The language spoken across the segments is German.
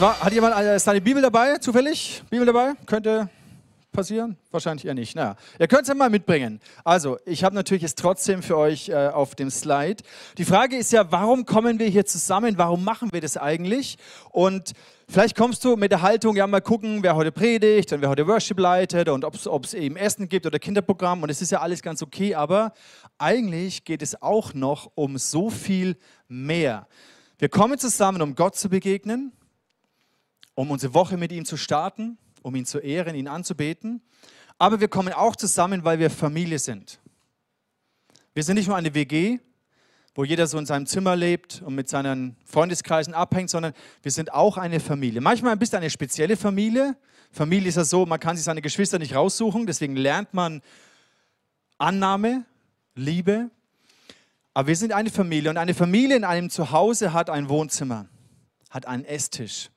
zwar, hat jemand seine Bibel dabei, zufällig? Bibel dabei? Könnte passieren? Wahrscheinlich eher nicht. Naja, ihr könnt es ja mal mitbringen. Also, ich habe natürlich es trotzdem für euch äh, auf dem Slide. Die Frage ist ja, warum kommen wir hier zusammen? Warum machen wir das eigentlich? Und vielleicht kommst du mit der Haltung, ja, mal gucken, wer heute predigt und wer heute Worship leitet und ob es eben Essen gibt oder Kinderprogramm. Und es ist ja alles ganz okay, aber eigentlich geht es auch noch um so viel mehr. Wir kommen zusammen, um Gott zu begegnen, um unsere Woche mit ihm zu starten um ihn zu ehren, ihn anzubeten. Aber wir kommen auch zusammen, weil wir Familie sind. Wir sind nicht nur eine WG, wo jeder so in seinem Zimmer lebt und mit seinen Freundeskreisen abhängt, sondern wir sind auch eine Familie. Manchmal ein bisschen eine spezielle Familie. Familie ist ja so, man kann sich seine Geschwister nicht raussuchen, deswegen lernt man Annahme, Liebe. Aber wir sind eine Familie und eine Familie in einem Zuhause hat ein Wohnzimmer, hat einen Esstisch,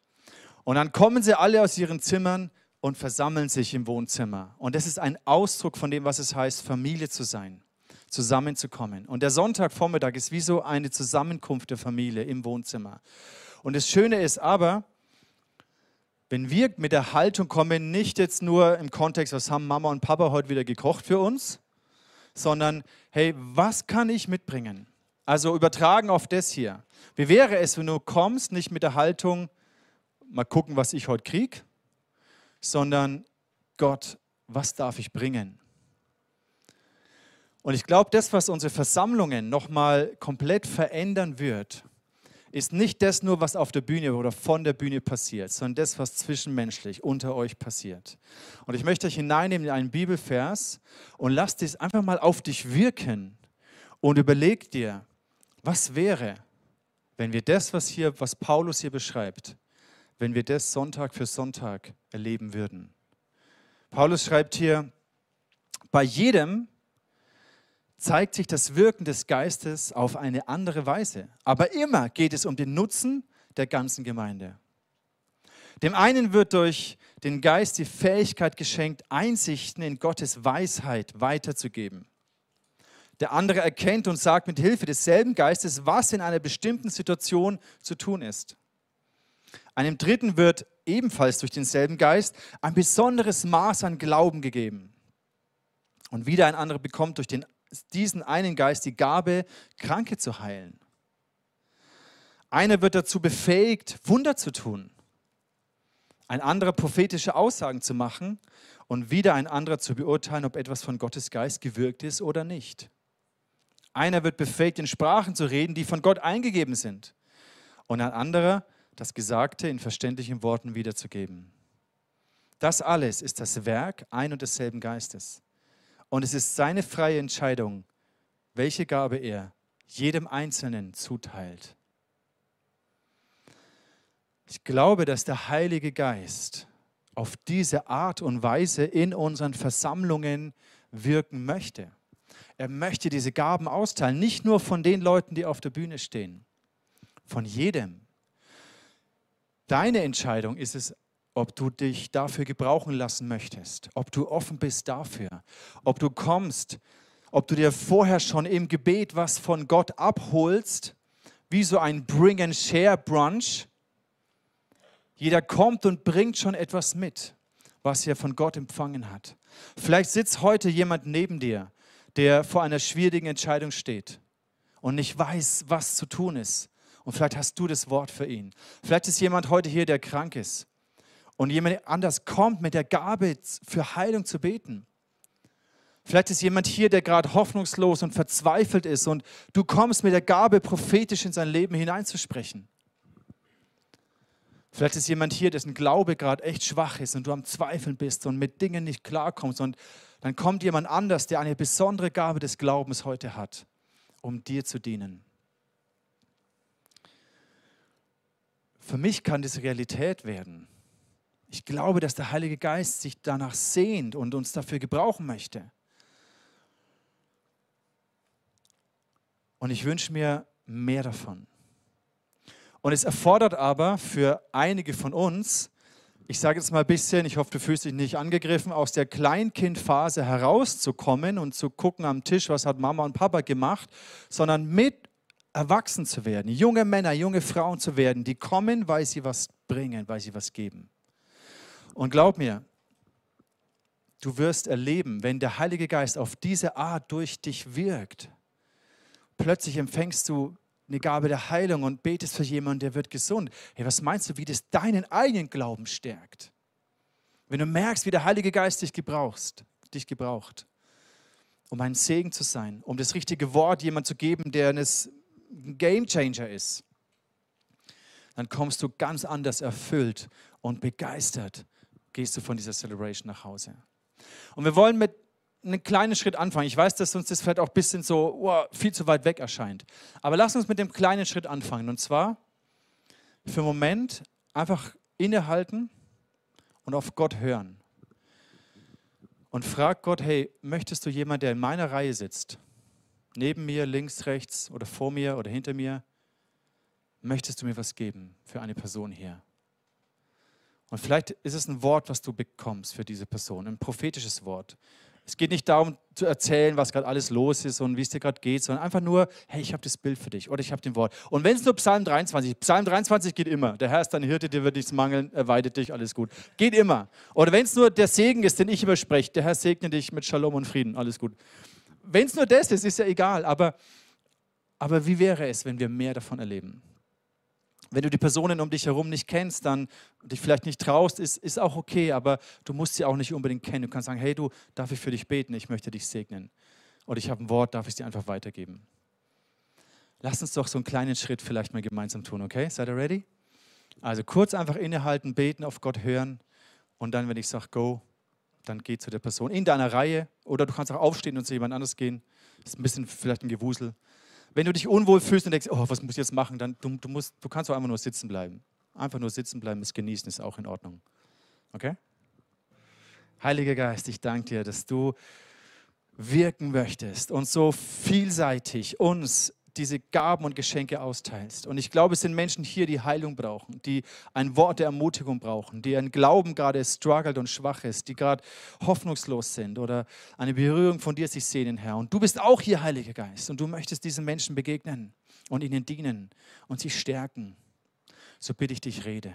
und dann kommen sie alle aus ihren Zimmern und versammeln sich im Wohnzimmer. Und das ist ein Ausdruck von dem, was es heißt, Familie zu sein, zusammenzukommen. Und der Sonntagvormittag ist wie so eine Zusammenkunft der Familie im Wohnzimmer. Und das Schöne ist aber, wenn wir mit der Haltung kommen, nicht jetzt nur im Kontext, was haben Mama und Papa heute wieder gekocht für uns, sondern hey, was kann ich mitbringen? Also übertragen auf das hier. Wie wäre es, wenn du kommst, nicht mit der Haltung, mal gucken, was ich heute kriege, sondern Gott, was darf ich bringen? Und ich glaube, das, was unsere Versammlungen nochmal komplett verändern wird, ist nicht das nur, was auf der Bühne oder von der Bühne passiert, sondern das, was zwischenmenschlich unter euch passiert. Und ich möchte euch hineinnehmen in einen Bibelvers und lasst es einfach mal auf dich wirken und überleg dir, was wäre, wenn wir das, was hier, was Paulus hier beschreibt, wenn wir das Sonntag für Sonntag erleben würden. Paulus schreibt hier, bei jedem zeigt sich das Wirken des Geistes auf eine andere Weise, aber immer geht es um den Nutzen der ganzen Gemeinde. Dem einen wird durch den Geist die Fähigkeit geschenkt, Einsichten in Gottes Weisheit weiterzugeben. Der andere erkennt und sagt mit Hilfe desselben Geistes, was in einer bestimmten Situation zu tun ist. Einem Dritten wird ebenfalls durch denselben Geist ein besonderes Maß an Glauben gegeben. Und wieder ein anderer bekommt durch den, diesen einen Geist die Gabe, Kranke zu heilen. Einer wird dazu befähigt, Wunder zu tun. Ein anderer prophetische Aussagen zu machen und wieder ein anderer zu beurteilen, ob etwas von Gottes Geist gewirkt ist oder nicht. Einer wird befähigt, in Sprachen zu reden, die von Gott eingegeben sind. Und ein anderer das Gesagte in verständlichen Worten wiederzugeben. Das alles ist das Werk ein und desselben Geistes. Und es ist seine freie Entscheidung, welche Gabe er jedem Einzelnen zuteilt. Ich glaube, dass der Heilige Geist auf diese Art und Weise in unseren Versammlungen wirken möchte. Er möchte diese Gaben austeilen, nicht nur von den Leuten, die auf der Bühne stehen, von jedem. Deine Entscheidung ist es, ob du dich dafür gebrauchen lassen möchtest, ob du offen bist dafür, ob du kommst, ob du dir vorher schon im Gebet was von Gott abholst, wie so ein Bring-and-Share-Brunch. Jeder kommt und bringt schon etwas mit, was er von Gott empfangen hat. Vielleicht sitzt heute jemand neben dir, der vor einer schwierigen Entscheidung steht und nicht weiß, was zu tun ist. Und vielleicht hast du das Wort für ihn. Vielleicht ist jemand heute hier, der krank ist. Und jemand anders kommt mit der Gabe, für Heilung zu beten. Vielleicht ist jemand hier, der gerade hoffnungslos und verzweifelt ist und du kommst mit der Gabe, prophetisch in sein Leben hineinzusprechen. Vielleicht ist jemand hier, dessen Glaube gerade echt schwach ist und du am Zweifeln bist und mit Dingen nicht klarkommst. Und dann kommt jemand anders, der eine besondere Gabe des Glaubens heute hat, um dir zu dienen. Für mich kann das Realität werden. Ich glaube, dass der Heilige Geist sich danach sehnt und uns dafür gebrauchen möchte. Und ich wünsche mir mehr davon. Und es erfordert aber für einige von uns, ich sage jetzt mal ein bisschen, ich hoffe, du fühlst dich nicht angegriffen, aus der Kleinkindphase herauszukommen und zu gucken am Tisch, was hat Mama und Papa gemacht, sondern mit erwachsen zu werden, junge Männer, junge Frauen zu werden, die kommen, weil sie was bringen, weil sie was geben. Und glaub mir, du wirst erleben, wenn der Heilige Geist auf diese Art durch dich wirkt, plötzlich empfängst du eine Gabe der Heilung und betest für jemanden, der wird gesund. Hey, was meinst du, wie das deinen eigenen Glauben stärkt? Wenn du merkst, wie der Heilige Geist dich gebrauchst, dich gebraucht, um ein Segen zu sein, um das richtige Wort jemand zu geben, der ein Game Changer ist, dann kommst du ganz anders erfüllt und begeistert, gehst du von dieser Celebration nach Hause. Und wir wollen mit einem kleinen Schritt anfangen. Ich weiß, dass uns das vielleicht auch ein bisschen so oh, viel zu weit weg erscheint. Aber lass uns mit dem kleinen Schritt anfangen. Und zwar für einen Moment einfach innehalten und auf Gott hören. Und frag Gott, hey, möchtest du jemand, der in meiner Reihe sitzt, neben mir, links, rechts oder vor mir oder hinter mir, möchtest du mir was geben für eine Person hier? Und vielleicht ist es ein Wort, was du bekommst für diese Person, ein prophetisches Wort. Es geht nicht darum zu erzählen, was gerade alles los ist und wie es dir gerade geht, sondern einfach nur, hey, ich habe das Bild für dich oder ich habe den Wort. Und wenn es nur Psalm 23, Psalm 23 geht immer. Der Herr ist dein Hirte, dir wird nichts mangeln, er weidet dich, alles gut. Geht immer. Oder wenn es nur der Segen ist, den ich überspreche, der Herr segne dich mit Shalom und Frieden, alles gut. Wenn es nur das ist, ist ja egal. Aber, aber wie wäre es, wenn wir mehr davon erleben? Wenn du die Personen um dich herum nicht kennst, dann dich vielleicht nicht traust, ist, ist auch okay, aber du musst sie auch nicht unbedingt kennen. Du kannst sagen, hey du, darf ich für dich beten? Ich möchte dich segnen. Oder ich habe ein Wort, darf ich es dir einfach weitergeben? Lass uns doch so einen kleinen Schritt vielleicht mal gemeinsam tun, okay? Seid ihr ready? Also kurz einfach innehalten, beten, auf Gott hören und dann, wenn ich sage, go, dann geh zu der Person in deiner Reihe oder du kannst auch aufstehen und zu jemand anders gehen. Das ist ein bisschen vielleicht ein Gewusel. Wenn du dich unwohl fühlst und denkst, oh, was muss ich jetzt machen, dann du, du, musst, du kannst auch einfach nur sitzen bleiben. Einfach nur sitzen bleiben, das Genießen ist auch in Ordnung. Okay? Heiliger Geist, ich danke dir, dass du wirken möchtest und so vielseitig uns diese Gaben und Geschenke austeilst. Und ich glaube, es sind Menschen hier, die Heilung brauchen, die ein Wort der Ermutigung brauchen, die ein Glauben gerade struggelt und schwach ist, die gerade hoffnungslos sind oder eine Berührung von dir sich sehnen, Herr. Und du bist auch hier, Heiliger Geist, und du möchtest diesen Menschen begegnen und ihnen dienen und sie stärken. So bitte ich dich, rede.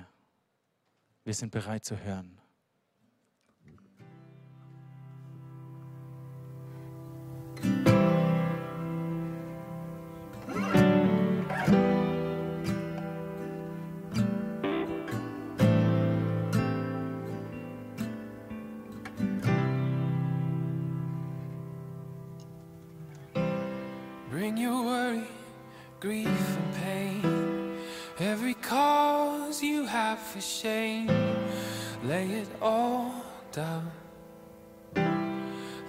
Wir sind bereit zu hören. Grief, and pain. Every cause you have for shame. Lay it all down.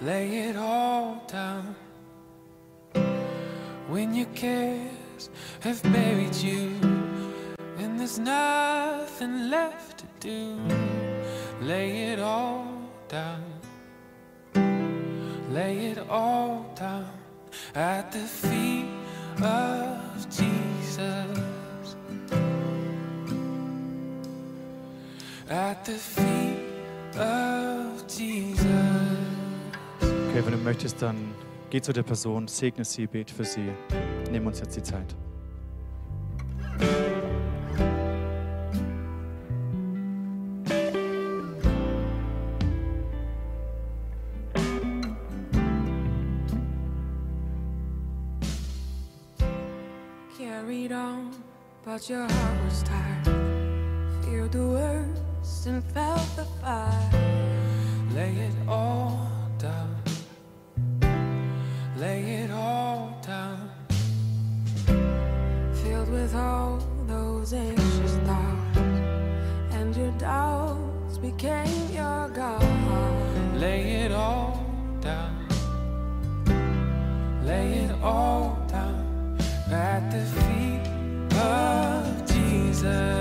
Lay it all down. When your cares have buried you, and there's nothing left to do, lay it all down. Lay it all down at the feet of Jesus. At the feet of Jesus. Okay, wenn du möchtest, dann geh zu der Person, segne sie, bete für sie. Nimm uns jetzt die Zeit. Carried on, but your heart was tired. Feared the worst and felt the fire. Lay it all down. Lay it all down. Filled with all those anxious thoughts, and your doubts became your God. Lay it all down. Lay it all down at the feet Jesus.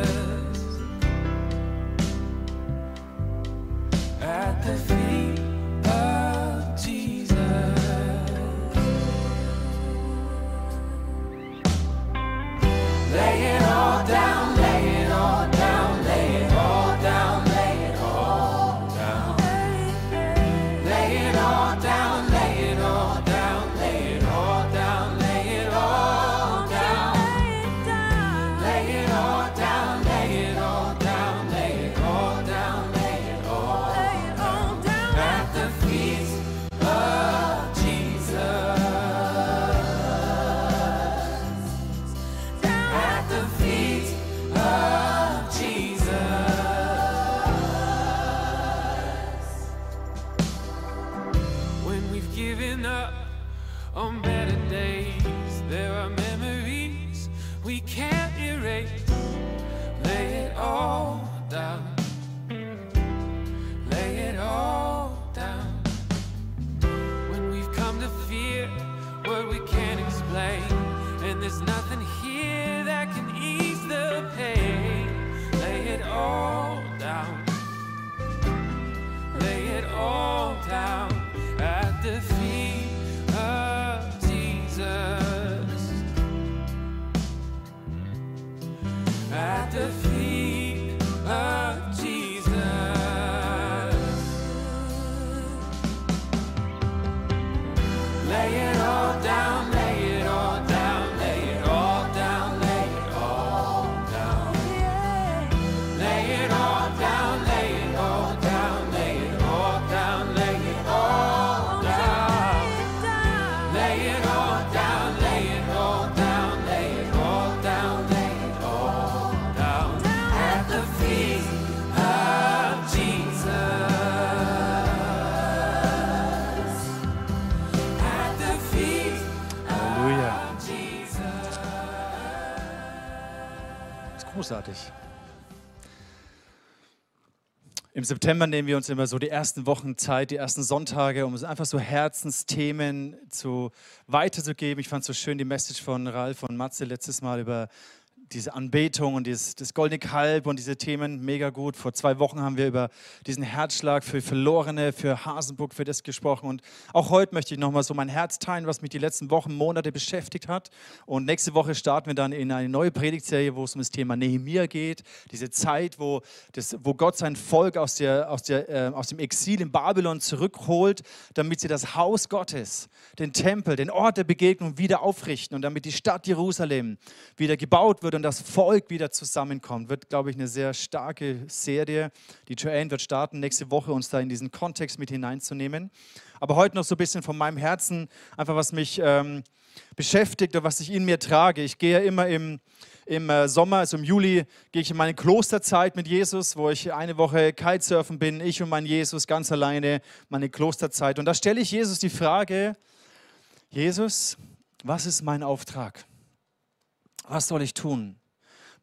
Großartig. Im September nehmen wir uns immer so die ersten Wochen Zeit, die ersten Sonntage, um einfach so Herzensthemen zu, weiterzugeben. Ich fand es so schön die Message von Ralf und Matze letztes Mal über diese Anbetung und dieses, das goldene Kalb und diese Themen, mega gut. Vor zwei Wochen haben wir über diesen Herzschlag für Verlorene, für Hasenburg, für das gesprochen. Und auch heute möchte ich nochmal so mein Herz teilen, was mich die letzten Wochen, Monate beschäftigt hat. Und nächste Woche starten wir dann in eine neue Predigtserie, wo es um das Thema Nehemia geht. Diese Zeit, wo, das, wo Gott sein Volk aus, der, aus, der, äh, aus dem Exil in Babylon zurückholt, damit sie das Haus Gottes, den Tempel, den Ort der Begegnung wieder aufrichten und damit die Stadt Jerusalem wieder gebaut wird und das Volk wieder zusammenkommt. Wird, glaube ich, eine sehr starke Serie. Die Joanne wird starten, nächste Woche uns da in diesen Kontext mit hineinzunehmen. Aber heute noch so ein bisschen von meinem Herzen, einfach was mich ähm, beschäftigt oder was ich in mir trage. Ich gehe ja immer im, im äh, Sommer, also im Juli, gehe ich in meine Klosterzeit mit Jesus, wo ich eine Woche Kitesurfen bin, ich und mein Jesus ganz alleine, meine Klosterzeit. Und da stelle ich Jesus die Frage, Jesus, was ist mein Auftrag? Was soll ich tun?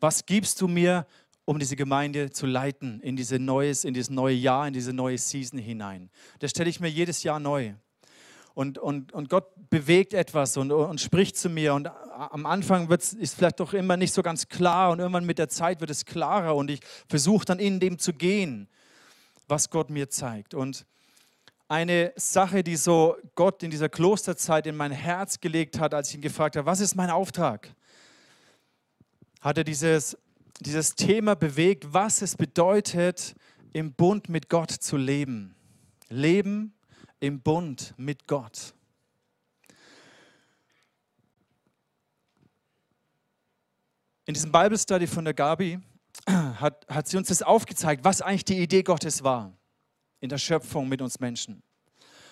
Was gibst du mir, um diese Gemeinde zu leiten in, diese neues, in dieses neue Jahr, in diese neue Season hinein? Das stelle ich mir jedes Jahr neu. Und, und, und Gott bewegt etwas und, und spricht zu mir. Und am Anfang wird's, ist vielleicht doch immer nicht so ganz klar und irgendwann mit der Zeit wird es klarer und ich versuche dann in dem zu gehen, was Gott mir zeigt. Und eine Sache, die so Gott in dieser Klosterzeit in mein Herz gelegt hat, als ich ihn gefragt habe, was ist mein Auftrag? Hat er dieses, dieses Thema bewegt, was es bedeutet, im Bund mit Gott zu leben. Leben im Bund mit Gott. In diesem Bible Study von der Gabi hat, hat sie uns das aufgezeigt, was eigentlich die Idee Gottes war in der Schöpfung mit uns Menschen.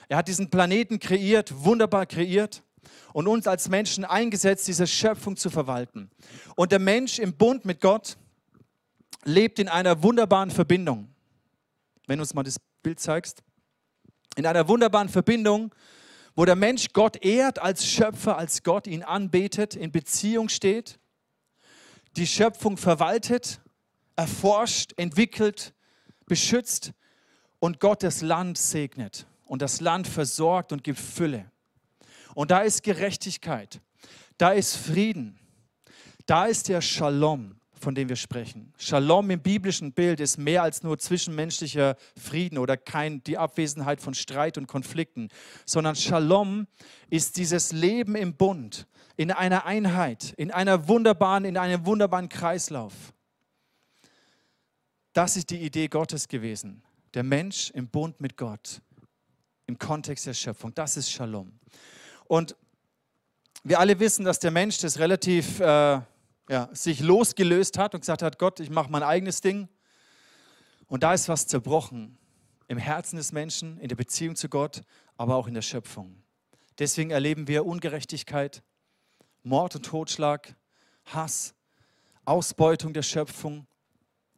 Er hat diesen Planeten kreiert, wunderbar kreiert und uns als Menschen eingesetzt, diese Schöpfung zu verwalten. Und der Mensch im Bund mit Gott lebt in einer wunderbaren Verbindung. Wenn du uns mal das Bild zeigst. In einer wunderbaren Verbindung, wo der Mensch Gott ehrt als Schöpfer, als Gott ihn anbetet, in Beziehung steht, die Schöpfung verwaltet, erforscht, entwickelt, beschützt und Gott das Land segnet und das Land versorgt und gibt Fülle. Und da ist Gerechtigkeit, da ist Frieden, da ist der Shalom, von dem wir sprechen. Shalom im biblischen Bild ist mehr als nur zwischenmenschlicher Frieden oder kein, die Abwesenheit von Streit und Konflikten, sondern Shalom ist dieses Leben im Bund, in einer Einheit, in einer wunderbaren, in einem wunderbaren Kreislauf. Das ist die Idee Gottes gewesen. Der Mensch im Bund mit Gott, im Kontext der Schöpfung. Das ist Shalom. Und wir alle wissen, dass der Mensch das relativ äh, ja, sich losgelöst hat und gesagt hat, Gott, ich mache mein eigenes Ding. Und da ist was zerbrochen im Herzen des Menschen, in der Beziehung zu Gott, aber auch in der Schöpfung. Deswegen erleben wir Ungerechtigkeit, Mord und Totschlag, Hass, Ausbeutung der Schöpfung,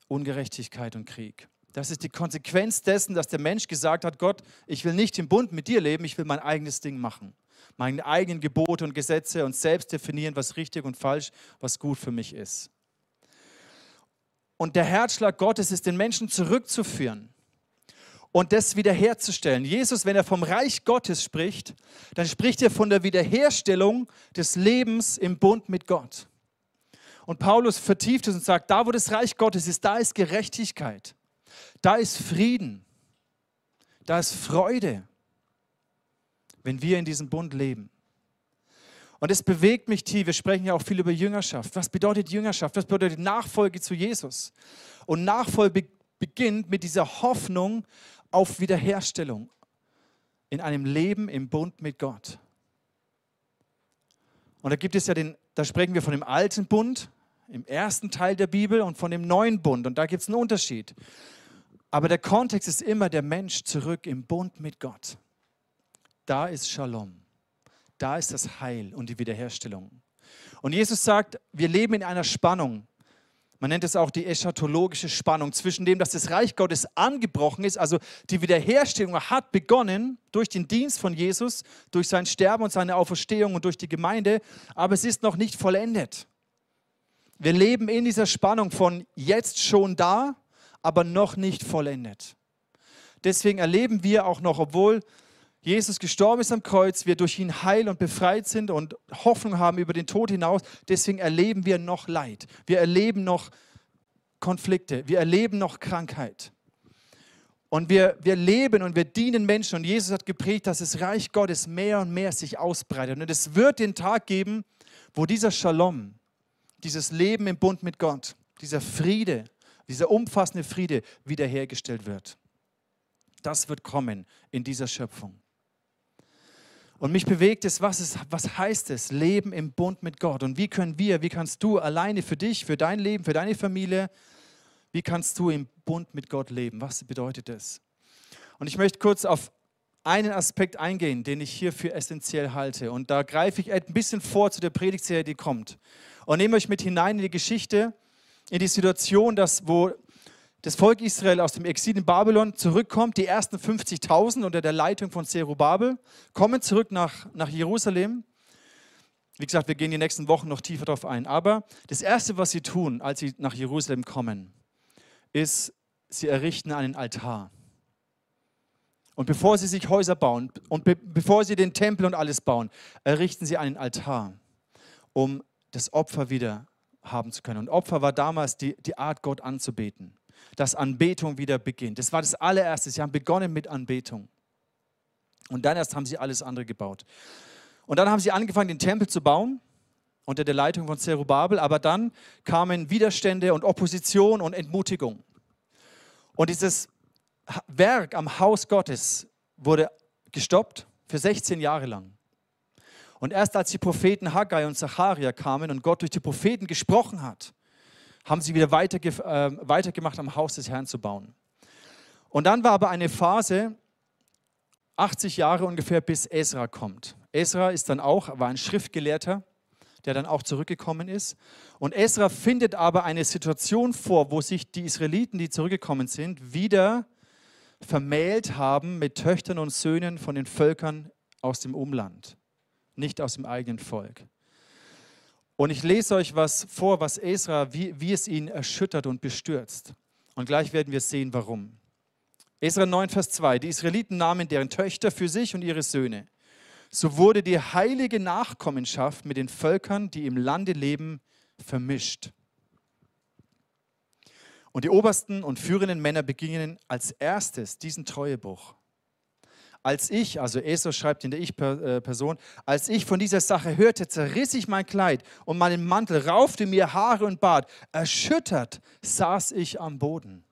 Ungerechtigkeit und Krieg. Das ist die Konsequenz dessen, dass der Mensch gesagt hat, Gott, ich will nicht im Bund mit dir leben, ich will mein eigenes Ding machen. Meine eigenen Gebote und Gesetze und selbst definieren, was richtig und falsch, was gut für mich ist. Und der Herzschlag Gottes ist, den Menschen zurückzuführen und das wiederherzustellen. Jesus, wenn er vom Reich Gottes spricht, dann spricht er von der Wiederherstellung des Lebens im Bund mit Gott. Und Paulus vertieft es und sagt, da wo das Reich Gottes ist, da ist Gerechtigkeit, da ist Frieden, da ist Freude, wenn wir in diesem Bund leben. Und es bewegt mich tief. Wir sprechen ja auch viel über Jüngerschaft. Was bedeutet Jüngerschaft? Was bedeutet Nachfolge zu Jesus? Und Nachfolge beginnt mit dieser Hoffnung auf Wiederherstellung in einem Leben im Bund mit Gott. Und da gibt es ja den, da sprechen wir von dem alten Bund im ersten Teil der Bibel und von dem neuen Bund. Und da gibt es einen Unterschied. Aber der Kontext ist immer der Mensch zurück im Bund mit Gott. Da ist Shalom. Da ist das Heil und die Wiederherstellung. Und Jesus sagt, wir leben in einer Spannung. Man nennt es auch die eschatologische Spannung zwischen dem, dass das Reich Gottes angebrochen ist, also die Wiederherstellung hat begonnen durch den Dienst von Jesus, durch sein Sterben und seine Auferstehung und durch die Gemeinde, aber es ist noch nicht vollendet. Wir leben in dieser Spannung von jetzt schon da, aber noch nicht vollendet. Deswegen erleben wir auch noch, obwohl Jesus gestorben ist am Kreuz, wir durch ihn heil und befreit sind und Hoffnung haben über den Tod hinaus, deswegen erleben wir noch Leid. Wir erleben noch Konflikte, wir erleben noch Krankheit. Und wir, wir leben und wir dienen Menschen. Und Jesus hat geprägt, dass das Reich Gottes mehr und mehr sich ausbreitet. Und es wird den Tag geben, wo dieser Shalom, dieses Leben im Bund mit Gott, dieser Friede, dieser umfassende Friede wiederhergestellt wird. Das wird kommen in dieser Schöpfung. Und mich bewegt es was, ist, was heißt es, Leben im Bund mit Gott? Und wie können wir, wie kannst du alleine für dich, für dein Leben, für deine Familie, wie kannst du im Bund mit Gott leben? Was bedeutet das? Und ich möchte kurz auf einen Aspekt eingehen, den ich hier für essentiell halte. Und da greife ich ein bisschen vor zu der Predigtserie, die kommt. Und nehme euch mit hinein in die Geschichte, in die Situation, dass, wo das Volk Israel aus dem Exil in Babylon zurückkommt, die ersten 50.000 unter der Leitung von Zerubabel, kommen zurück nach, nach Jerusalem. Wie gesagt, wir gehen die nächsten Wochen noch tiefer darauf ein. Aber das Erste, was sie tun, als sie nach Jerusalem kommen, ist, sie errichten einen Altar. Und bevor sie sich Häuser bauen und be bevor sie den Tempel und alles bauen, errichten sie einen Altar, um das Opfer wieder haben zu können. Und Opfer war damals die, die Art, Gott anzubeten dass Anbetung wieder beginnt. Das war das allererste. Sie haben begonnen mit Anbetung. Und dann erst haben sie alles andere gebaut. Und dann haben sie angefangen, den Tempel zu bauen unter der Leitung von Zerubabel, aber dann kamen Widerstände und Opposition und Entmutigung. Und dieses Werk am Haus Gottes wurde gestoppt für 16 Jahre lang. Und erst als die Propheten Haggai und Zacharia kamen und Gott durch die Propheten gesprochen hat, haben sie wieder weiterge äh, weitergemacht, am Haus des Herrn zu bauen. Und dann war aber eine Phase, 80 Jahre ungefähr, bis Esra kommt. Esra ist dann auch, war ein Schriftgelehrter, der dann auch zurückgekommen ist. Und Esra findet aber eine Situation vor, wo sich die Israeliten, die zurückgekommen sind, wieder vermählt haben mit Töchtern und Söhnen von den Völkern aus dem Umland, nicht aus dem eigenen Volk. Und ich lese euch was vor, was Esra, wie, wie es ihn erschüttert und bestürzt. Und gleich werden wir sehen, warum. Esra 9, Vers 2. Die Israeliten nahmen deren Töchter für sich und ihre Söhne. So wurde die heilige Nachkommenschaft mit den Völkern, die im Lande leben, vermischt. Und die obersten und führenden Männer beginnen als erstes diesen Treuebruch. Als ich, also Esau schreibt in der Ich-Person, als ich von dieser Sache hörte, zerriss ich mein Kleid und meinen Mantel, raufte mir Haare und Bart. Erschüttert saß ich am Boden.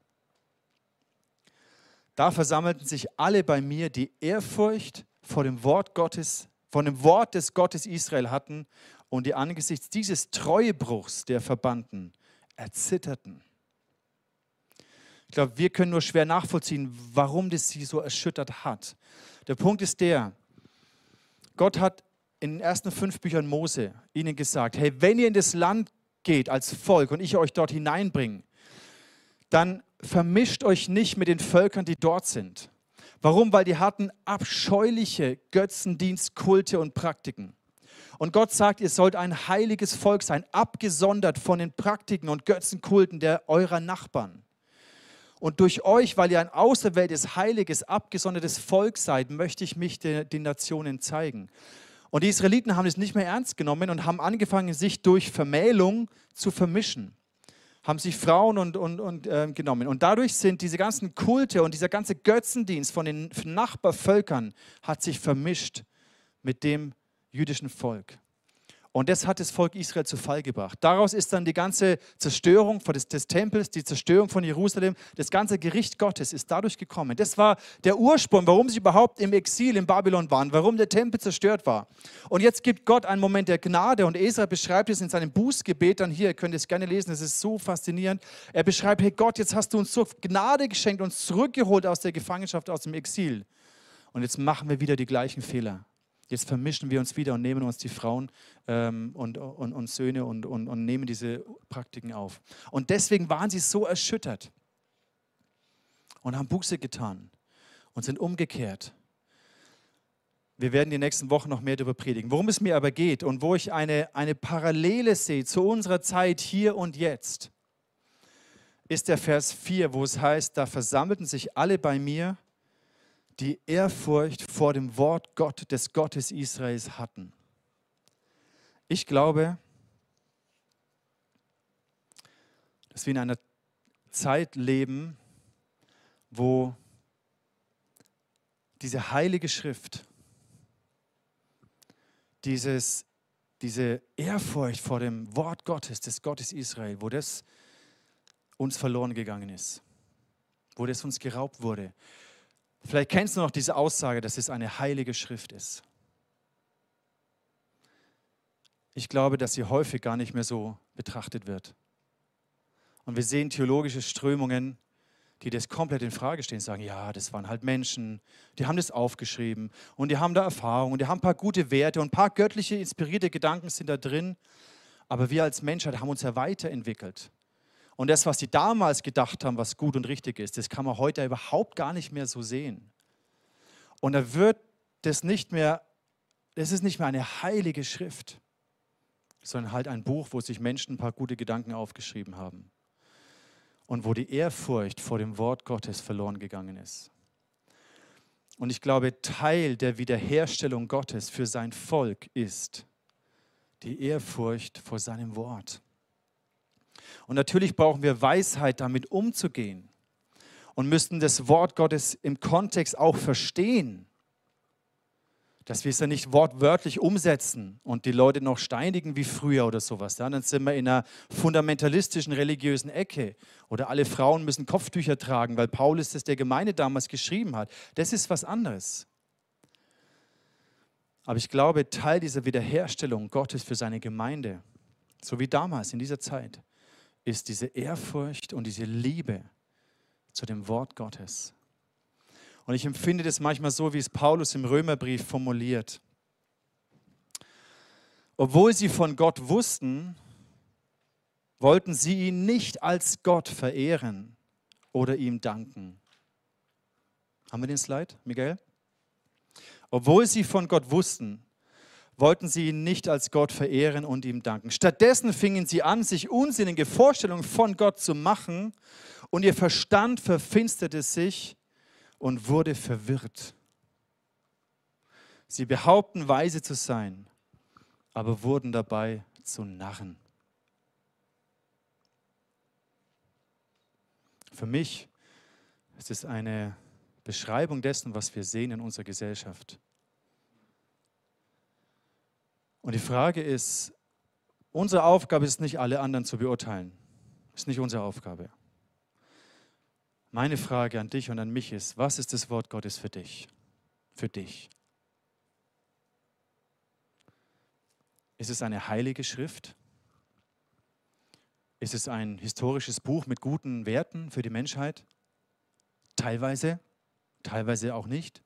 Da versammelten sich alle bei mir, die Ehrfurcht vor dem Wort Gottes, von dem Wort des Gottes Israel hatten und die angesichts dieses Treuebruchs der Verbannten erzitterten. Ich glaube, wir können nur schwer nachvollziehen, warum das sie so erschüttert hat. Der Punkt ist der, Gott hat in den ersten fünf Büchern Mose ihnen gesagt, hey, wenn ihr in das Land geht als Volk und ich euch dort hineinbringe, dann vermischt euch nicht mit den Völkern, die dort sind. Warum? Weil die hatten abscheuliche Götzendienstkulte und Praktiken. Und Gott sagt, ihr sollt ein heiliges Volk sein, abgesondert von den Praktiken und Götzenkulten der eurer Nachbarn. Und durch euch, weil ihr ein auserwähltes, heiliges, abgesondertes Volk seid, möchte ich mich den, den Nationen zeigen. Und die Israeliten haben es nicht mehr ernst genommen und haben angefangen, sich durch Vermählung zu vermischen. Haben sich Frauen und, und, und äh, genommen. Und dadurch sind diese ganzen Kulte und dieser ganze Götzendienst von den Nachbarvölkern hat sich vermischt mit dem jüdischen Volk. Und das hat das Volk Israel zu Fall gebracht. Daraus ist dann die ganze Zerstörung des, Tempels, die Zerstörung von Jerusalem, das ganze Gericht Gottes ist dadurch gekommen. Das war der Ursprung, warum sie überhaupt im Exil in Babylon waren, warum der Tempel zerstört war. Und jetzt gibt Gott einen Moment der Gnade und Esra beschreibt es in seinem Bußgebet dann hier, ihr könnt es gerne lesen, es ist so faszinierend. Er beschreibt, hey Gott, jetzt hast du uns so Gnade geschenkt, uns zurückgeholt aus der Gefangenschaft, aus dem Exil. Und jetzt machen wir wieder die gleichen Fehler. Jetzt vermischen wir uns wieder und nehmen uns die Frauen ähm, und, und, und Söhne und, und, und nehmen diese Praktiken auf. Und deswegen waren sie so erschüttert und haben Buße getan und sind umgekehrt. Wir werden die nächsten Wochen noch mehr darüber predigen. Worum es mir aber geht und wo ich eine, eine Parallele sehe zu unserer Zeit hier und jetzt, ist der Vers 4, wo es heißt, da versammelten sich alle bei mir die Ehrfurcht vor dem Wort Gott des Gottes Israels hatten. Ich glaube, dass wir in einer Zeit leben, wo diese heilige Schrift, dieses, diese Ehrfurcht vor dem Wort Gottes, des Gottes Israel, wo das uns verloren gegangen ist, wo das uns geraubt wurde. Vielleicht kennst du noch diese Aussage, dass es eine heilige Schrift ist. Ich glaube, dass sie häufig gar nicht mehr so betrachtet wird. Und wir sehen theologische Strömungen, die das komplett in Frage stehen, sagen, ja, das waren halt Menschen, die haben das aufgeschrieben und die haben da Erfahrung und die haben ein paar gute Werte und ein paar göttliche, inspirierte Gedanken sind da drin. Aber wir als Menschheit haben uns ja weiterentwickelt. Und das, was sie damals gedacht haben, was gut und richtig ist, das kann man heute überhaupt gar nicht mehr so sehen. Und da wird das nicht mehr, das ist nicht mehr eine heilige Schrift, sondern halt ein Buch, wo sich Menschen ein paar gute Gedanken aufgeschrieben haben. Und wo die Ehrfurcht vor dem Wort Gottes verloren gegangen ist. Und ich glaube, Teil der Wiederherstellung Gottes für sein Volk ist die Ehrfurcht vor seinem Wort. Und natürlich brauchen wir Weisheit, damit umzugehen und müssten das Wort Gottes im Kontext auch verstehen, dass wir es ja nicht wortwörtlich umsetzen und die Leute noch steinigen wie früher oder sowas. Dann sind wir in einer fundamentalistischen religiösen Ecke oder alle Frauen müssen Kopftücher tragen, weil Paulus das der Gemeinde damals geschrieben hat. Das ist was anderes. Aber ich glaube, Teil dieser Wiederherstellung Gottes für seine Gemeinde, so wie damals in dieser Zeit, ist diese Ehrfurcht und diese Liebe zu dem Wort Gottes. Und ich empfinde das manchmal so, wie es Paulus im Römerbrief formuliert. Obwohl sie von Gott wussten, wollten sie ihn nicht als Gott verehren oder ihm danken. Haben wir den Slide, Miguel? Obwohl sie von Gott wussten, wollten sie ihn nicht als Gott verehren und ihm danken. Stattdessen fingen sie an, sich unsinnige Vorstellungen von Gott zu machen und ihr Verstand verfinsterte sich und wurde verwirrt. Sie behaupten, weise zu sein, aber wurden dabei zu Narren. Für mich ist es eine Beschreibung dessen, was wir sehen in unserer Gesellschaft. Und die Frage ist, unsere Aufgabe ist nicht, alle anderen zu beurteilen. Ist nicht unsere Aufgabe. Meine Frage an dich und an mich ist, was ist das Wort Gottes für dich? Für dich. Ist es eine heilige Schrift? Ist es ein historisches Buch mit guten Werten für die Menschheit? Teilweise, teilweise auch nicht.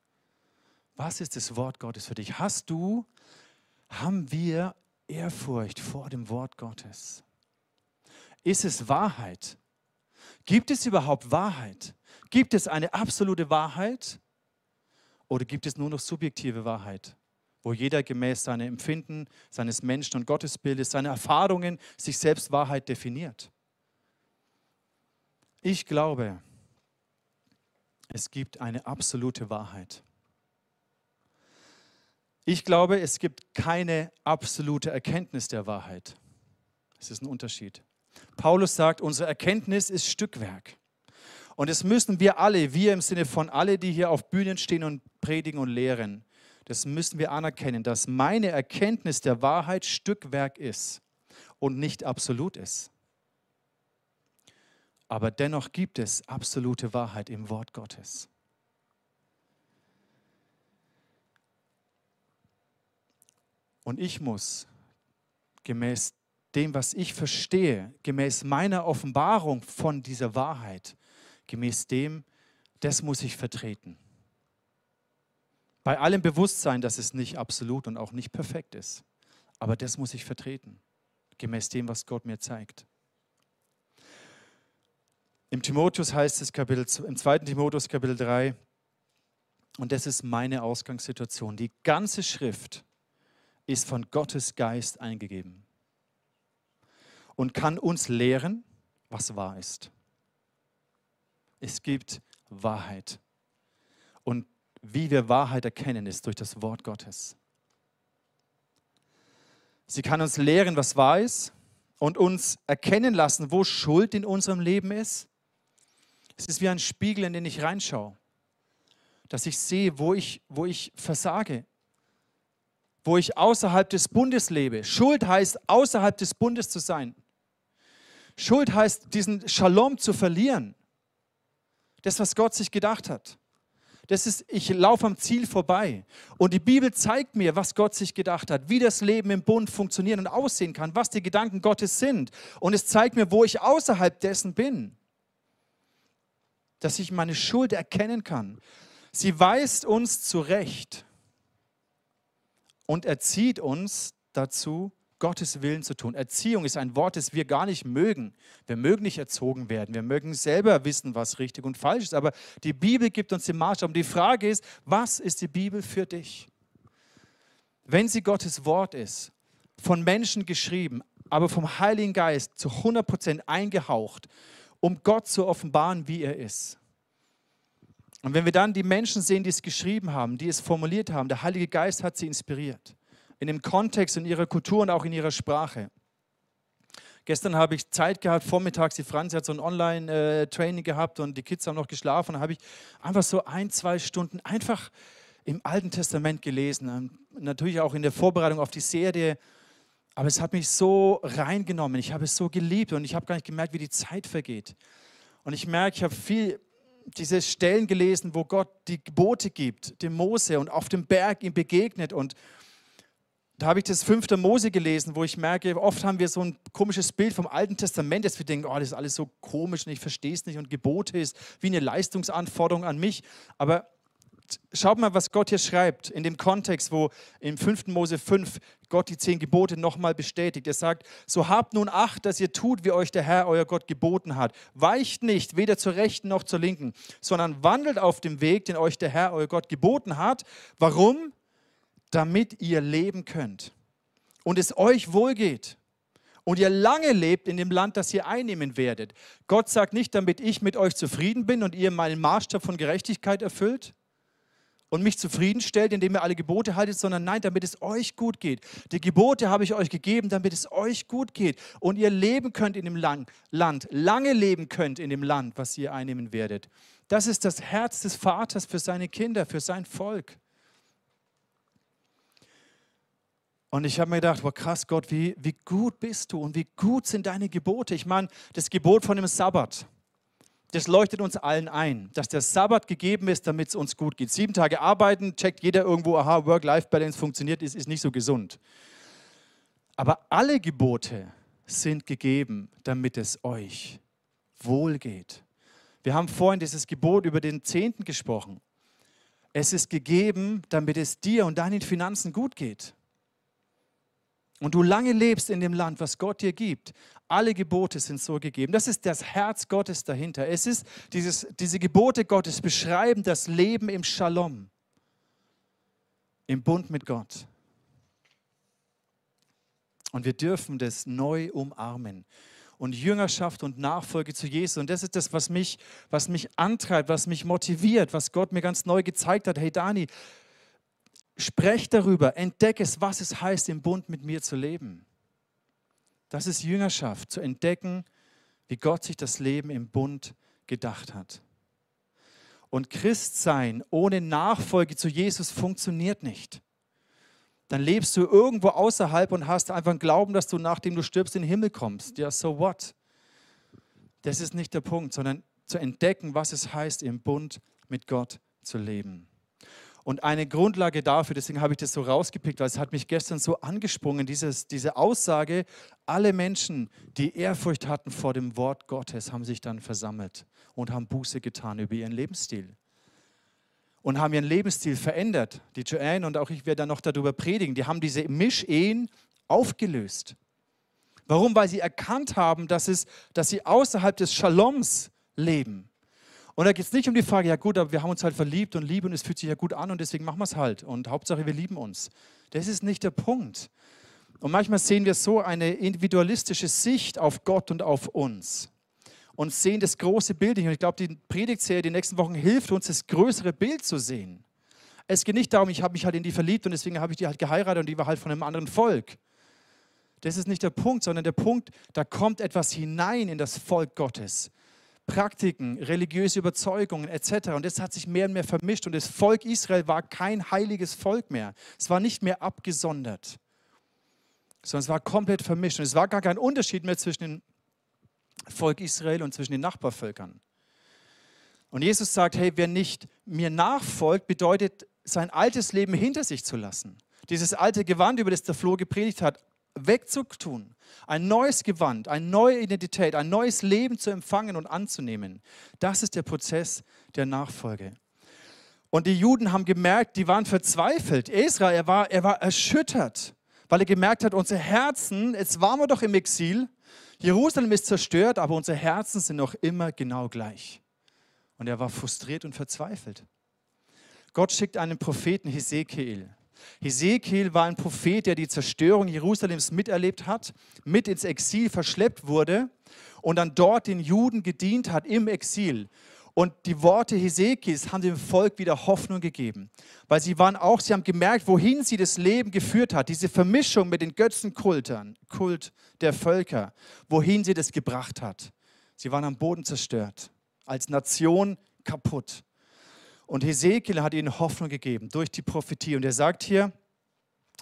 Was ist das Wort Gottes für dich? Hast du haben wir Ehrfurcht vor dem Wort Gottes? Ist es Wahrheit? Gibt es überhaupt Wahrheit? Gibt es eine absolute Wahrheit? Oder gibt es nur noch subjektive Wahrheit, wo jeder gemäß seinem Empfinden, seines Menschen- und Gottesbildes, seiner Erfahrungen sich selbst Wahrheit definiert? Ich glaube, es gibt eine absolute Wahrheit. Ich glaube, es gibt keine absolute Erkenntnis der Wahrheit. Es ist ein Unterschied. Paulus sagt, unsere Erkenntnis ist Stückwerk. Und das müssen wir alle, wir im Sinne von alle, die hier auf Bühnen stehen und predigen und lehren, das müssen wir anerkennen, dass meine Erkenntnis der Wahrheit Stückwerk ist und nicht absolut ist. Aber dennoch gibt es absolute Wahrheit im Wort Gottes. Und ich muss gemäß dem, was ich verstehe, gemäß meiner Offenbarung von dieser Wahrheit, gemäß dem, das muss ich vertreten. Bei allem Bewusstsein, dass es nicht absolut und auch nicht perfekt ist. Aber das muss ich vertreten, gemäß dem, was Gott mir zeigt. Im Timotheus heißt es Kapitel, im 2. Timotheus Kapitel 3, und das ist meine Ausgangssituation. Die ganze Schrift ist von Gottes Geist eingegeben und kann uns lehren, was wahr ist. Es gibt Wahrheit. Und wie wir Wahrheit erkennen, ist durch das Wort Gottes. Sie kann uns lehren, was wahr ist und uns erkennen lassen, wo Schuld in unserem Leben ist. Es ist wie ein Spiegel, in den ich reinschaue, dass ich sehe, wo ich, wo ich versage, wo ich außerhalb des Bundes lebe. Schuld heißt, außerhalb des Bundes zu sein. Schuld heißt, diesen Shalom zu verlieren. Das, was Gott sich gedacht hat. Das ist, ich laufe am Ziel vorbei. Und die Bibel zeigt mir, was Gott sich gedacht hat, wie das Leben im Bund funktionieren und aussehen kann, was die Gedanken Gottes sind. Und es zeigt mir, wo ich außerhalb dessen bin. Dass ich meine Schuld erkennen kann. Sie weist uns zurecht und erzieht uns dazu, Gottes Willen zu tun. Erziehung ist ein Wort, das wir gar nicht mögen. Wir mögen nicht erzogen werden. Wir mögen selber wissen, was richtig und falsch ist. Aber die Bibel gibt uns den Maßstab. Und die Frage ist, was ist die Bibel für dich? Wenn sie Gottes Wort ist, von Menschen geschrieben, aber vom Heiligen Geist zu 100% eingehaucht, um Gott zu offenbaren, wie er ist. Und wenn wir dann die Menschen sehen, die es geschrieben haben, die es formuliert haben, der Heilige Geist hat sie inspiriert in dem Kontext, in ihrer Kultur und auch in ihrer Sprache. Gestern habe ich Zeit gehabt, vormittags, die Franzi hat so ein Online-Training gehabt und die Kids haben noch geschlafen. Da habe ich einfach so ein, zwei Stunden einfach im Alten Testament gelesen. Natürlich auch in der Vorbereitung auf die Serie. Aber es hat mich so reingenommen. Ich habe es so geliebt und ich habe gar nicht gemerkt, wie die Zeit vergeht. Und ich merke, ich habe viel diese Stellen gelesen, wo Gott die Gebote gibt, dem Mose und auf dem Berg ihm begegnet und da habe ich das fünfte Mose gelesen, wo ich merke, oft haben wir so ein komisches Bild vom Alten Testament, dass wir denken, oh, das ist alles so komisch und ich verstehe es nicht und Gebote ist wie eine Leistungsanforderung an mich. Aber schaut mal, was Gott hier schreibt, in dem Kontext, wo im 5. Mose 5 Gott die zehn Gebote nochmal bestätigt. Er sagt, so habt nun Acht, dass ihr tut, wie euch der Herr, euer Gott, geboten hat. Weicht nicht, weder zur Rechten noch zur Linken, sondern wandelt auf dem Weg, den euch der Herr, euer Gott, geboten hat. Warum? damit ihr leben könnt und es euch wohlgeht und ihr lange lebt in dem Land, das ihr einnehmen werdet. Gott sagt nicht, damit ich mit euch zufrieden bin und ihr meinen Maßstab von Gerechtigkeit erfüllt und mich zufriedenstellt, indem ihr alle Gebote haltet, sondern nein, damit es euch gut geht. Die Gebote habe ich euch gegeben, damit es euch gut geht und ihr leben könnt in dem Land, lange leben könnt in dem Land, was ihr einnehmen werdet. Das ist das Herz des Vaters für seine Kinder, für sein Volk. Und ich habe mir gedacht, wow, krass Gott, wie, wie gut bist du und wie gut sind deine Gebote. Ich meine, das Gebot von dem Sabbat, das leuchtet uns allen ein, dass der Sabbat gegeben ist, damit es uns gut geht. Sieben Tage arbeiten, checkt jeder irgendwo, aha, Work-Life-Balance funktioniert, ist, ist nicht so gesund. Aber alle Gebote sind gegeben, damit es euch wohl geht. Wir haben vorhin dieses Gebot über den Zehnten gesprochen. Es ist gegeben, damit es dir und deinen Finanzen gut geht. und du lange lebst in dem Land, was Gott dir gibt, alle Gebote sind so gegeben. Das ist das Herz Gottes dahinter. Es ist dieses, diese Gebote Gottes beschreiben das Leben im Shalom, im Bund mit Gott. Und wir dürfen das neu umarmen. Und Jüngerschaft und Nachfolge zu Jesus. Und das ist das, was mich, was mich antreibt, was mich motiviert, was Gott mir ganz neu gezeigt hat. Hey Dani, sprech darüber, entdecke es, was es heißt, im Bund mit mir zu leben. Das ist Jüngerschaft, zu entdecken, wie Gott sich das Leben im Bund gedacht hat. Und Christsein ohne Nachfolge zu Jesus funktioniert nicht dann lebst du irgendwo außerhalb und hast einfach einen Glauben, dass du nachdem du stirbst in den Himmel kommst. Ja, so what? Das ist nicht der Punkt, sondern zu entdecken, was es heißt, im Bund mit Gott zu leben. Und eine Grundlage dafür, deswegen habe ich das so rausgepickt, weil es hat mich gestern so angesprungen, dieses, diese Aussage, alle Menschen, die Ehrfurcht hatten vor dem Wort Gottes, haben sich dann versammelt und haben Buße getan über ihren Lebensstil und haben ihren Lebensstil verändert. Die Joanne und auch ich werde dann noch darüber predigen. Die haben diese Mischehen aufgelöst. Warum? Weil sie erkannt haben, dass, es, dass sie außerhalb des Shaloms leben. Und da geht es nicht um die Frage, ja gut, aber wir haben uns halt verliebt und lieben und es fühlt sich ja gut an und deswegen machen wir es halt. Und Hauptsache, wir lieben uns. Das ist nicht der Punkt. Und manchmal sehen wir so eine individualistische Sicht auf Gott und auf uns und sehen das große Bild nicht. Und ich glaube, die Predigtserie die nächsten Wochen hilft uns, das größere Bild zu sehen. Es geht nicht darum, ich habe mich halt in die verliebt und deswegen habe ich die halt geheiratet und die war halt von einem anderen Volk. Das ist nicht der Punkt, sondern der Punkt, da kommt etwas hinein in das Volk Gottes. Praktiken, religiöse Überzeugungen etc. Und das hat sich mehr und mehr vermischt und das Volk Israel war kein heiliges Volk mehr. Es war nicht mehr abgesondert, sondern es war komplett vermischt. Und es war gar kein Unterschied mehr zwischen den Volk Israel und zwischen den Nachbarvölkern. Und Jesus sagt, hey, wer nicht mir nachfolgt, bedeutet sein altes Leben hinter sich zu lassen. Dieses alte Gewand, über das der Flo gepredigt hat, wegzutun. Ein neues Gewand, eine neue Identität, ein neues Leben zu empfangen und anzunehmen. Das ist der Prozess der Nachfolge. Und die Juden haben gemerkt, die waren verzweifelt. Esra, er war, er war erschüttert, weil er gemerkt hat, unsere Herzen, jetzt waren wir doch im Exil, Jerusalem ist zerstört, aber unsere Herzen sind noch immer genau gleich. Und er war frustriert und verzweifelt. Gott schickt einen Propheten, Hesekiel. Hesekiel war ein Prophet, der die Zerstörung Jerusalems miterlebt hat, mit ins Exil verschleppt wurde und dann dort den Juden gedient hat im Exil. Und die Worte Hesekiels haben dem Volk wieder Hoffnung gegeben, weil sie waren auch, sie haben gemerkt, wohin sie das Leben geführt hat, diese Vermischung mit den Götzenkultern, Kult der Völker, wohin sie das gebracht hat. Sie waren am Boden zerstört, als Nation kaputt. Und Hesekiel hat ihnen Hoffnung gegeben durch die Prophetie. Und er sagt hier,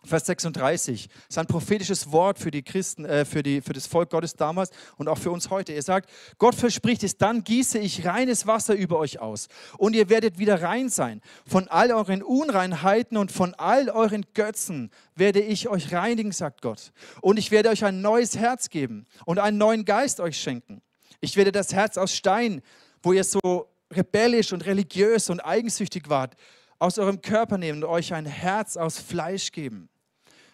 Vers 36. Das ist ein prophetisches Wort für die Christen, äh, für, die, für das Volk Gottes damals und auch für uns heute. Er sagt, Gott verspricht es, dann gieße ich reines Wasser über euch aus und ihr werdet wieder rein sein. Von all euren Unreinheiten und von all euren Götzen werde ich euch reinigen, sagt Gott. Und ich werde euch ein neues Herz geben und einen neuen Geist euch schenken. Ich werde das Herz aus Stein, wo ihr so rebellisch und religiös und eigensüchtig wart, aus eurem Körper nehmen und euch ein Herz aus Fleisch geben.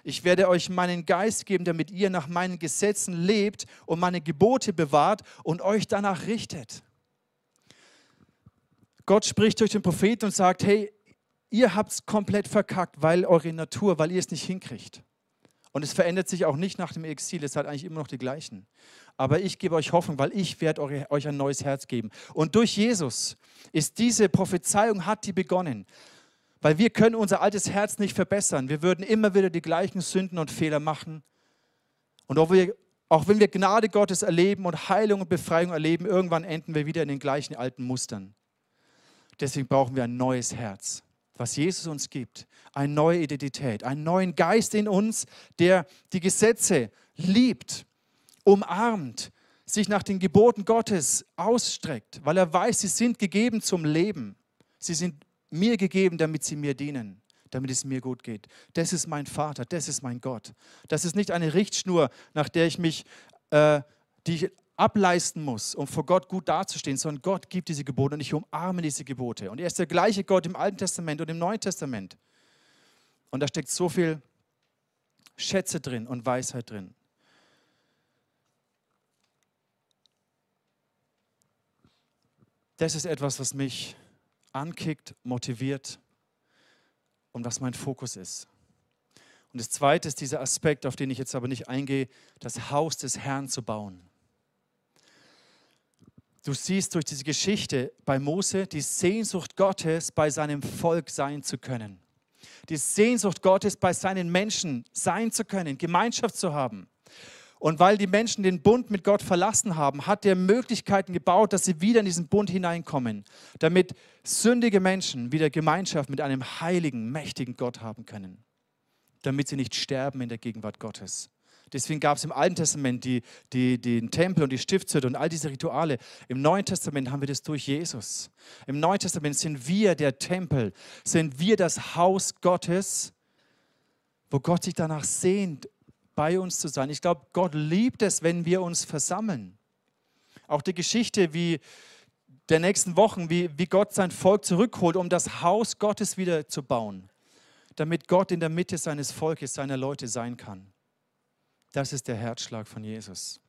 Ich werde euch meinen Geist geben, damit ihr nach meinen Gesetzen lebt und meine Gebote bewahrt und euch danach richtet. Gott spricht durch den Propheten und sagt, hey, ihr habt es komplett verkackt, weil eure Natur, weil ihr es nicht hinkriegt. Und es verändert sich auch nicht nach dem Exil, es seid eigentlich immer noch die gleichen. Aber ich gebe euch Hoffnung, weil ich werde euch ein neues Herz geben. Und durch Jesus ist diese Prophezeiung, hat die begonnen. Weil wir können unser altes Herz nicht verbessern. Wir würden immer wieder die gleichen Sünden und Fehler machen. Und auch, wir, auch wenn wir Gnade Gottes erleben und Heilung und Befreiung erleben, irgendwann enden wir wieder in den gleichen alten Mustern. Deswegen brauchen wir ein neues Herz, was Jesus uns gibt. Eine neue Identität, einen neuen Geist in uns, der die Gesetze liebt, umarmt, sich nach den Geboten Gottes ausstreckt, weil er weiß, sie sind gegeben zum Leben. Sie sind mir gegeben, damit sie mir dienen, damit es mir gut geht. Das ist mein Vater, das ist mein Gott. Das ist nicht eine Richtschnur, nach der ich mich, äh, die ich ableisten muss, um vor Gott gut dazustehen, sondern Gott gibt diese Gebote und ich umarme diese Gebote. Und er ist der gleiche Gott im Alten Testament und im Neuen Testament. Und da steckt so viel Schätze drin und Weisheit drin. Das ist etwas, was mich ankickt, motiviert und was mein Fokus ist. Und das Zweite ist dieser Aspekt, auf den ich jetzt aber nicht eingehe, das Haus des Herrn zu bauen. Du siehst durch diese Geschichte bei Mose die Sehnsucht Gottes, bei seinem Volk sein zu können. Die Sehnsucht Gottes, bei seinen Menschen sein zu können, Gemeinschaft zu haben. Und weil die Menschen den Bund mit Gott verlassen haben, hat er Möglichkeiten gebaut, dass sie wieder in diesen Bund hineinkommen, damit sündige Menschen wieder Gemeinschaft mit einem heiligen, mächtigen Gott haben können, damit sie nicht sterben in der Gegenwart Gottes. Deswegen gab es im Alten Testament die, die, den Tempel und die Stiftshütte und all diese Rituale. Im Neuen Testament haben wir das durch Jesus. Im Neuen Testament sind wir der Tempel, sind wir das Haus Gottes, wo Gott sich danach sehnt, bei uns zu sein. Ich glaube, Gott liebt es, wenn wir uns versammeln. Auch die Geschichte wie der nächsten Wochen, wie, wie Gott sein Volk zurückholt, um das Haus Gottes wieder zu bauen, damit Gott in der Mitte seines Volkes, seiner Leute sein kann. Das ist der Herzschlag von Jesus.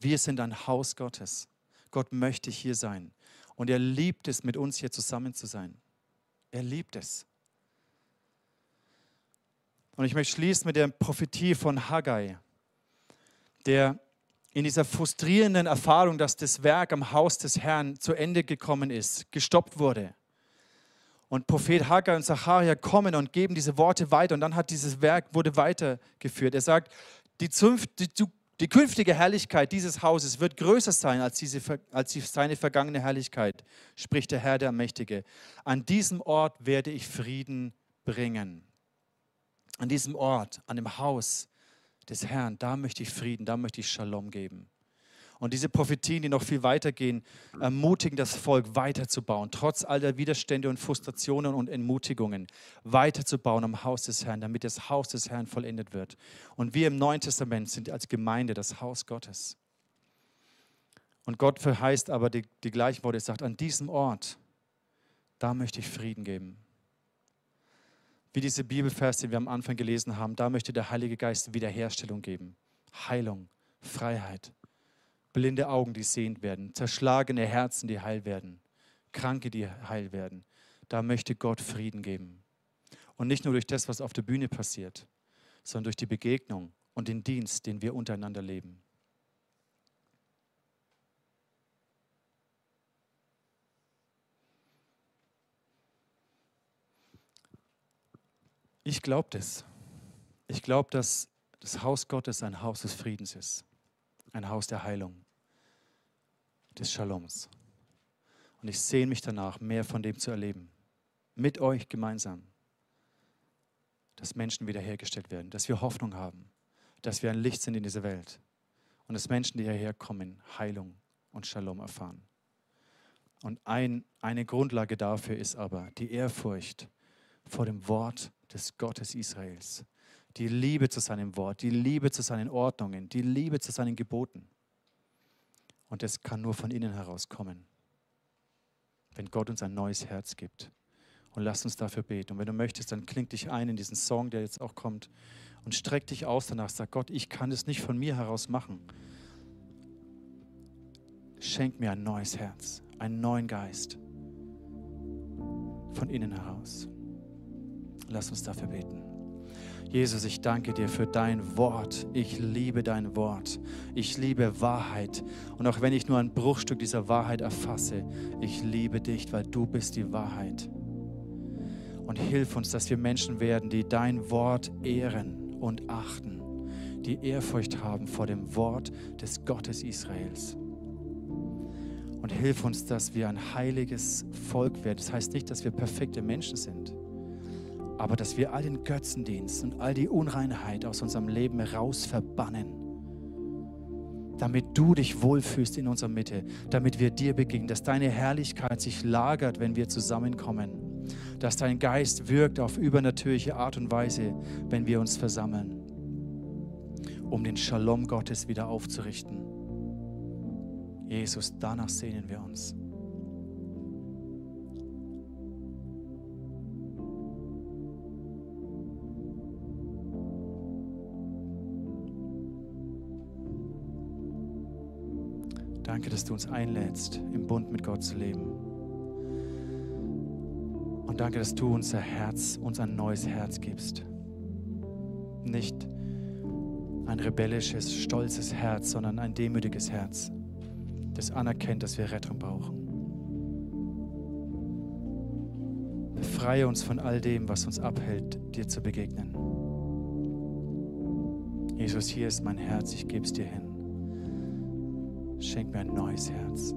Wir sind ein Haus Gottes. Gott möchte hier sein. Und er liebt es, mit uns hier zusammen zu sein. Er liebt es. Und ich möchte schließen mit der Prophetie von Haggai, der in dieser frustrierenden Erfahrung, dass das Werk am Haus des Herrn zu Ende gekommen ist, gestoppt wurde. Und Prophet Haggai und Zacharia kommen und geben diese Worte weiter und dann hat dieses Werk wurde weitergeführt. Er sagt, die, Zunft, die, die künftige Herrlichkeit dieses Hauses wird größer sein als, diese, als seine vergangene Herrlichkeit, spricht der Herr der Mächtige. An diesem Ort werde ich Frieden bringen an diesem Ort, an dem Haus des Herrn, da möchte ich Frieden, da möchte ich Shalom geben. Und diese Prophetien, die noch viel weitergehen, ermutigen das Volk weiterzubauen, trotz all der Widerstände und Frustrationen und Entmutigungen, weiterzubauen am Haus des Herrn, damit das Haus des Herrn vollendet wird. Und wir im Neuen Testament sind als Gemeinde das Haus Gottes. Und Gott verheißt aber die, die gleichen Worte, er sagt, an diesem Ort, da möchte ich Frieden geben wie diese Bibelvers, die wir am Anfang gelesen haben, da möchte der Heilige Geist Wiederherstellung geben. Heilung, Freiheit, blinde Augen, die sehend werden, zerschlagene Herzen, die heil werden, Kranke, die heil werden. Da möchte Gott Frieden geben. Und nicht nur durch das, was auf der Bühne passiert, sondern durch die Begegnung und den Dienst, den wir untereinander leben. Ich glaube das. Ich glaube, dass das Haus Gottes ein Haus des Friedens ist, ein Haus der Heilung, des Shaloms. Und ich sehne mich danach, mehr von dem zu erleben, mit euch gemeinsam, dass Menschen wiederhergestellt werden, dass wir Hoffnung haben, dass wir ein Licht sind in dieser Welt. Und dass Menschen, die hierher kommen, Heilung und Shalom erfahren. Und ein, eine Grundlage dafür ist aber die Ehrfurcht vor dem Wort des Gottes Israels. Die Liebe zu seinem Wort, die Liebe zu seinen Ordnungen, die Liebe zu seinen Geboten. Und das kann nur von innen herauskommen, wenn Gott uns ein neues Herz gibt. Und lass uns dafür beten. Und wenn du möchtest, dann kling dich ein in diesen Song, der jetzt auch kommt, und streck dich aus danach. Sag Gott, ich kann es nicht von mir heraus machen. Schenk mir ein neues Herz, einen neuen Geist von innen heraus. Lass uns dafür beten. Jesus, ich danke dir für dein Wort. Ich liebe dein Wort. Ich liebe Wahrheit. Und auch wenn ich nur ein Bruchstück dieser Wahrheit erfasse, ich liebe dich, weil du bist die Wahrheit. Und hilf uns, dass wir Menschen werden, die dein Wort ehren und achten, die Ehrfurcht haben vor dem Wort des Gottes Israels. Und hilf uns, dass wir ein heiliges Volk werden. Das heißt nicht, dass wir perfekte Menschen sind aber dass wir all den Götzendienst und all die Unreinheit aus unserem Leben raus verbannen, damit du dich wohlfühlst in unserer Mitte, damit wir dir begegnen, dass deine Herrlichkeit sich lagert, wenn wir zusammenkommen, dass dein Geist wirkt auf übernatürliche Art und Weise, wenn wir uns versammeln, um den Shalom Gottes wieder aufzurichten. Jesus, danach sehnen wir uns. Danke, dass du uns einlädst, im Bund mit Gott zu leben. Und danke, dass du unser Herz, uns ein neues Herz gibst. Nicht ein rebellisches, stolzes Herz, sondern ein demütiges Herz, das anerkennt, dass wir Rettung brauchen. Befreie uns von all dem, was uns abhält, dir zu begegnen. Jesus, hier ist mein Herz, ich gebe es dir hin. Schenk mir ein neues Herz.